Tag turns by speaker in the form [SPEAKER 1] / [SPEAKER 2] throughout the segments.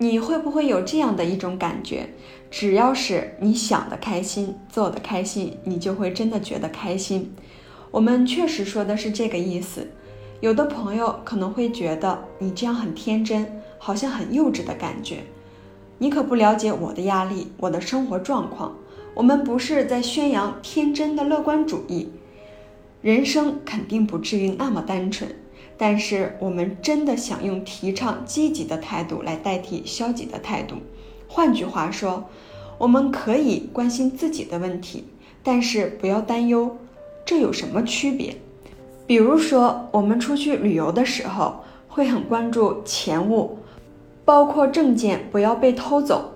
[SPEAKER 1] 你会不会有这样的一种感觉？只要是你想的开心，做的开心，你就会真的觉得开心。我们确实说的是这个意思。有的朋友可能会觉得你这样很天真，好像很幼稚的感觉。你可不了解我的压力，我的生活状况。我们不是在宣扬天真的乐观主义，人生肯定不至于那么单纯。但是我们真的想用提倡积极的态度来代替消极的态度。换句话说，我们可以关心自己的问题，但是不要担忧。这有什么区别？比如说，我们出去旅游的时候，会很关注钱物，包括证件不要被偷走，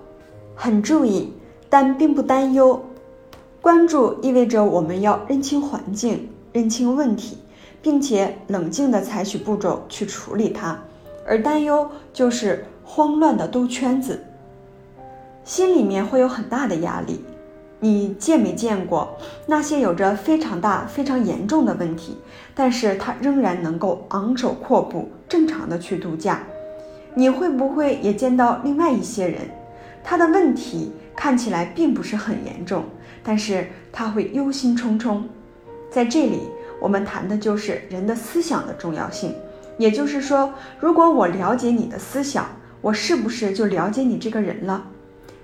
[SPEAKER 1] 很注意。但并不担忧，关注意味着我们要认清环境、认清问题，并且冷静地采取步骤去处理它；而担忧就是慌乱的兜圈子，心里面会有很大的压力。你见没见过那些有着非常大、非常严重的问题，但是他仍然能够昂首阔步、正常的去度假？你会不会也见到另外一些人，他的问题？看起来并不是很严重，但是他会忧心忡忡。在这里，我们谈的就是人的思想的重要性。也就是说，如果我了解你的思想，我是不是就了解你这个人了？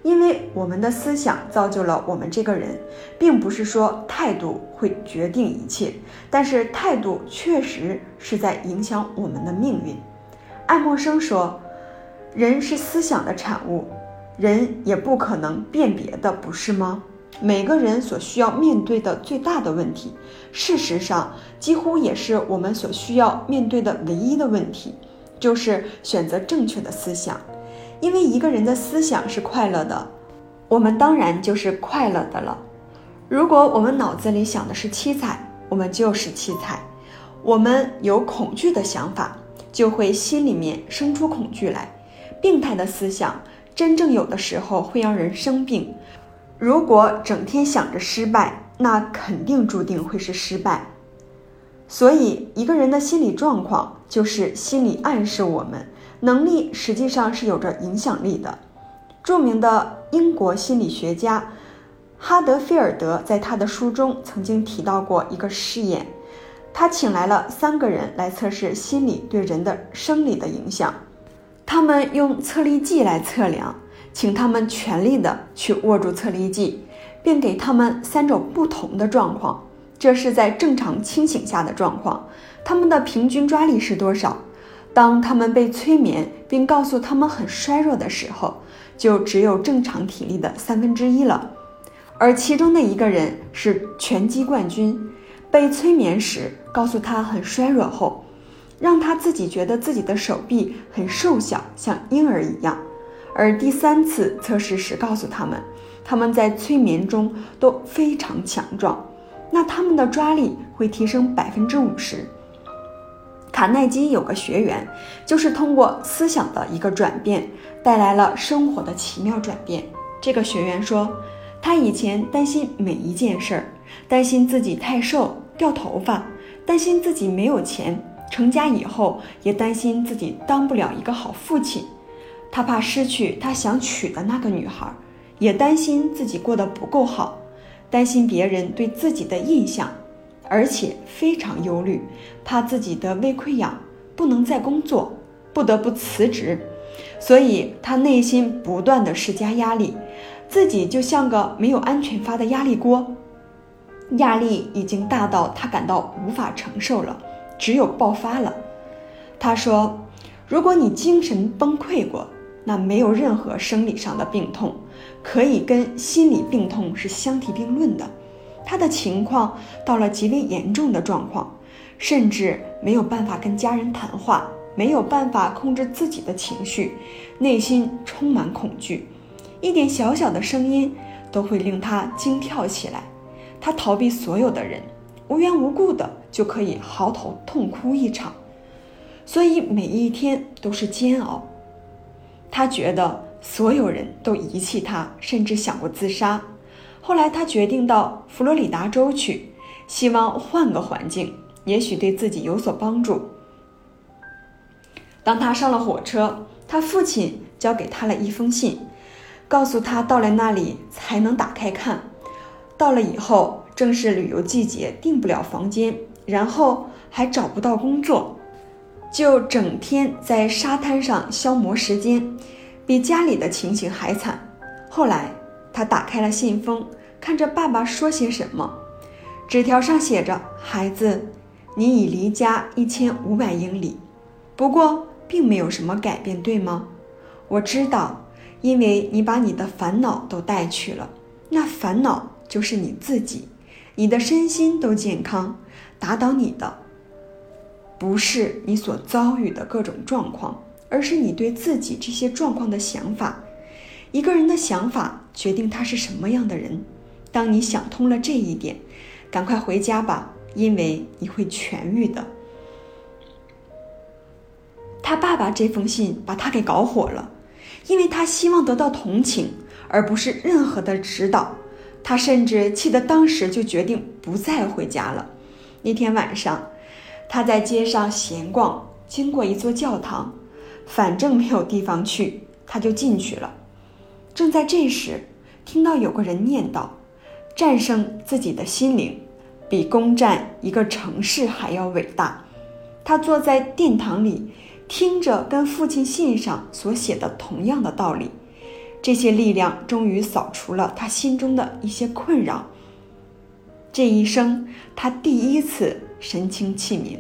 [SPEAKER 1] 因为我们的思想造就了我们这个人，并不是说态度会决定一切，但是态度确实是在影响我们的命运。爱默生说：“人是思想的产物。”人也不可能辨别的，不是吗？每个人所需要面对的最大的问题，事实上几乎也是我们所需要面对的唯一的问题，就是选择正确的思想。因为一个人的思想是快乐的，我们当然就是快乐的了。如果我们脑子里想的是七彩，我们就是七彩。我们有恐惧的想法，就会心里面生出恐惧来，病态的思想。真正有的时候会让人生病。如果整天想着失败，那肯定注定会是失败。所以，一个人的心理状况就是心理暗示我们能力实际上是有着影响力的。著名的英国心理学家哈德菲尔德在他的书中曾经提到过一个试验，他请来了三个人来测试心理对人的生理的影响。他们用测力计来测量，请他们全力的去握住测力计，并给他们三种不同的状况。这是在正常清醒下的状况，他们的平均抓力是多少？当他们被催眠并告诉他们很衰弱的时候，就只有正常体力的三分之一了。而其中的一个人是拳击冠军，被催眠时告诉他很衰弱后。让他自己觉得自己的手臂很瘦小，像婴儿一样。而第三次测试时，告诉他们，他们在催眠中都非常强壮，那他们的抓力会提升百分之五十。卡耐基有个学员，就是通过思想的一个转变，带来了生活的奇妙转变。这个学员说，他以前担心每一件事儿，担心自己太瘦掉头发，担心自己没有钱。成家以后，也担心自己当不了一个好父亲，他怕失去他想娶的那个女孩，也担心自己过得不够好，担心别人对自己的印象，而且非常忧虑，怕自己的胃溃疡，不能再工作，不得不辞职，所以他内心不断的施加压力，自己就像个没有安全阀的压力锅，压力已经大到他感到无法承受了。只有爆发了，他说：“如果你精神崩溃过，那没有任何生理上的病痛可以跟心理病痛是相提并论的。他的情况到了极为严重的状况，甚至没有办法跟家人谈话，没有办法控制自己的情绪，内心充满恐惧，一点小小的声音都会令他惊跳起来。他逃避所有的人。”无缘无故的就可以嚎啕痛哭一场，所以每一天都是煎熬。他觉得所有人都遗弃他，甚至想过自杀。后来他决定到佛罗里达州去，希望换个环境，也许对自己有所帮助。当他上了火车，他父亲交给他了一封信，告诉他到了那里才能打开看。到了以后，正是旅游季节，订不了房间，然后还找不到工作，就整天在沙滩上消磨时间，比家里的情形还惨。后来他打开了信封，看着爸爸说些什么。纸条上写着：“孩子，你已离家一千五百英里，不过并没有什么改变，对吗？我知道，因为你把你的烦恼都带去了，那烦恼。”就是你自己，你的身心都健康，打倒你的不是你所遭遇的各种状况，而是你对自己这些状况的想法。一个人的想法决定他是什么样的人。当你想通了这一点，赶快回家吧，因为你会痊愈的。他爸爸这封信把他给搞火了，因为他希望得到同情，而不是任何的指导。他甚至气得当时就决定不再回家了。那天晚上，他在街上闲逛，经过一座教堂，反正没有地方去，他就进去了。正在这时，听到有个人念叨：“战胜自己的心灵，比攻占一个城市还要伟大。”他坐在殿堂里，听着跟父亲信上所写的同样的道理。这些力量终于扫除了他心中的一些困扰。这一生，他第一次神清气明，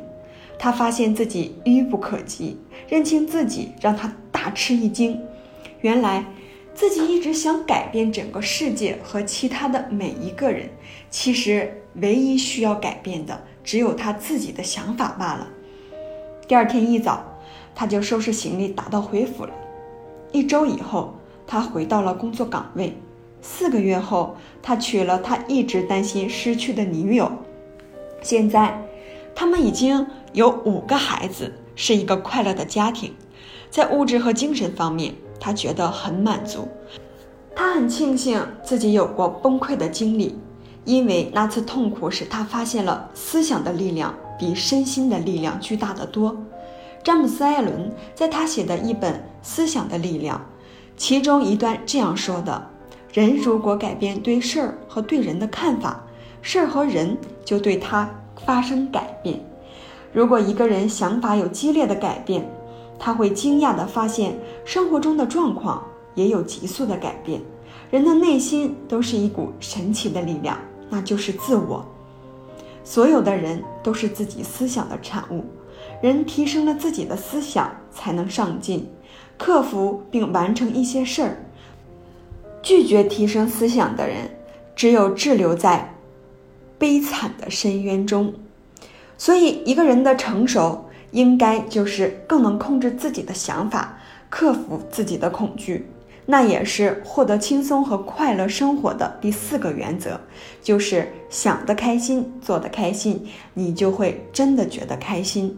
[SPEAKER 1] 他发现自己愚不可及，认清自己让他大吃一惊。原来，自己一直想改变整个世界和其他的每一个人，其实唯一需要改变的只有他自己的想法罢了。第二天一早，他就收拾行李打道回府了。一周以后。他回到了工作岗位。四个月后，他娶了他一直担心失去的女友。现在，他们已经有五个孩子，是一个快乐的家庭。在物质和精神方面，他觉得很满足。他很庆幸自己有过崩溃的经历，因为那次痛苦使他发现了思想的力量比身心的力量巨大的多。詹姆斯·艾伦在他写的一本《思想的力量》。其中一段这样说的：人如果改变对事儿和对人的看法，事儿和人就对他发生改变。如果一个人想法有激烈的改变，他会惊讶地发现生活中的状况也有急速的改变。人的内心都是一股神奇的力量，那就是自我。所有的人都是自己思想的产物，人提升了自己的思想，才能上进。克服并完成一些事儿，拒绝提升思想的人，只有滞留在悲惨的深渊中。所以，一个人的成熟，应该就是更能控制自己的想法，克服自己的恐惧。那也是获得轻松和快乐生活的第四个原则，就是想得开心，做得开心，你就会真的觉得开心。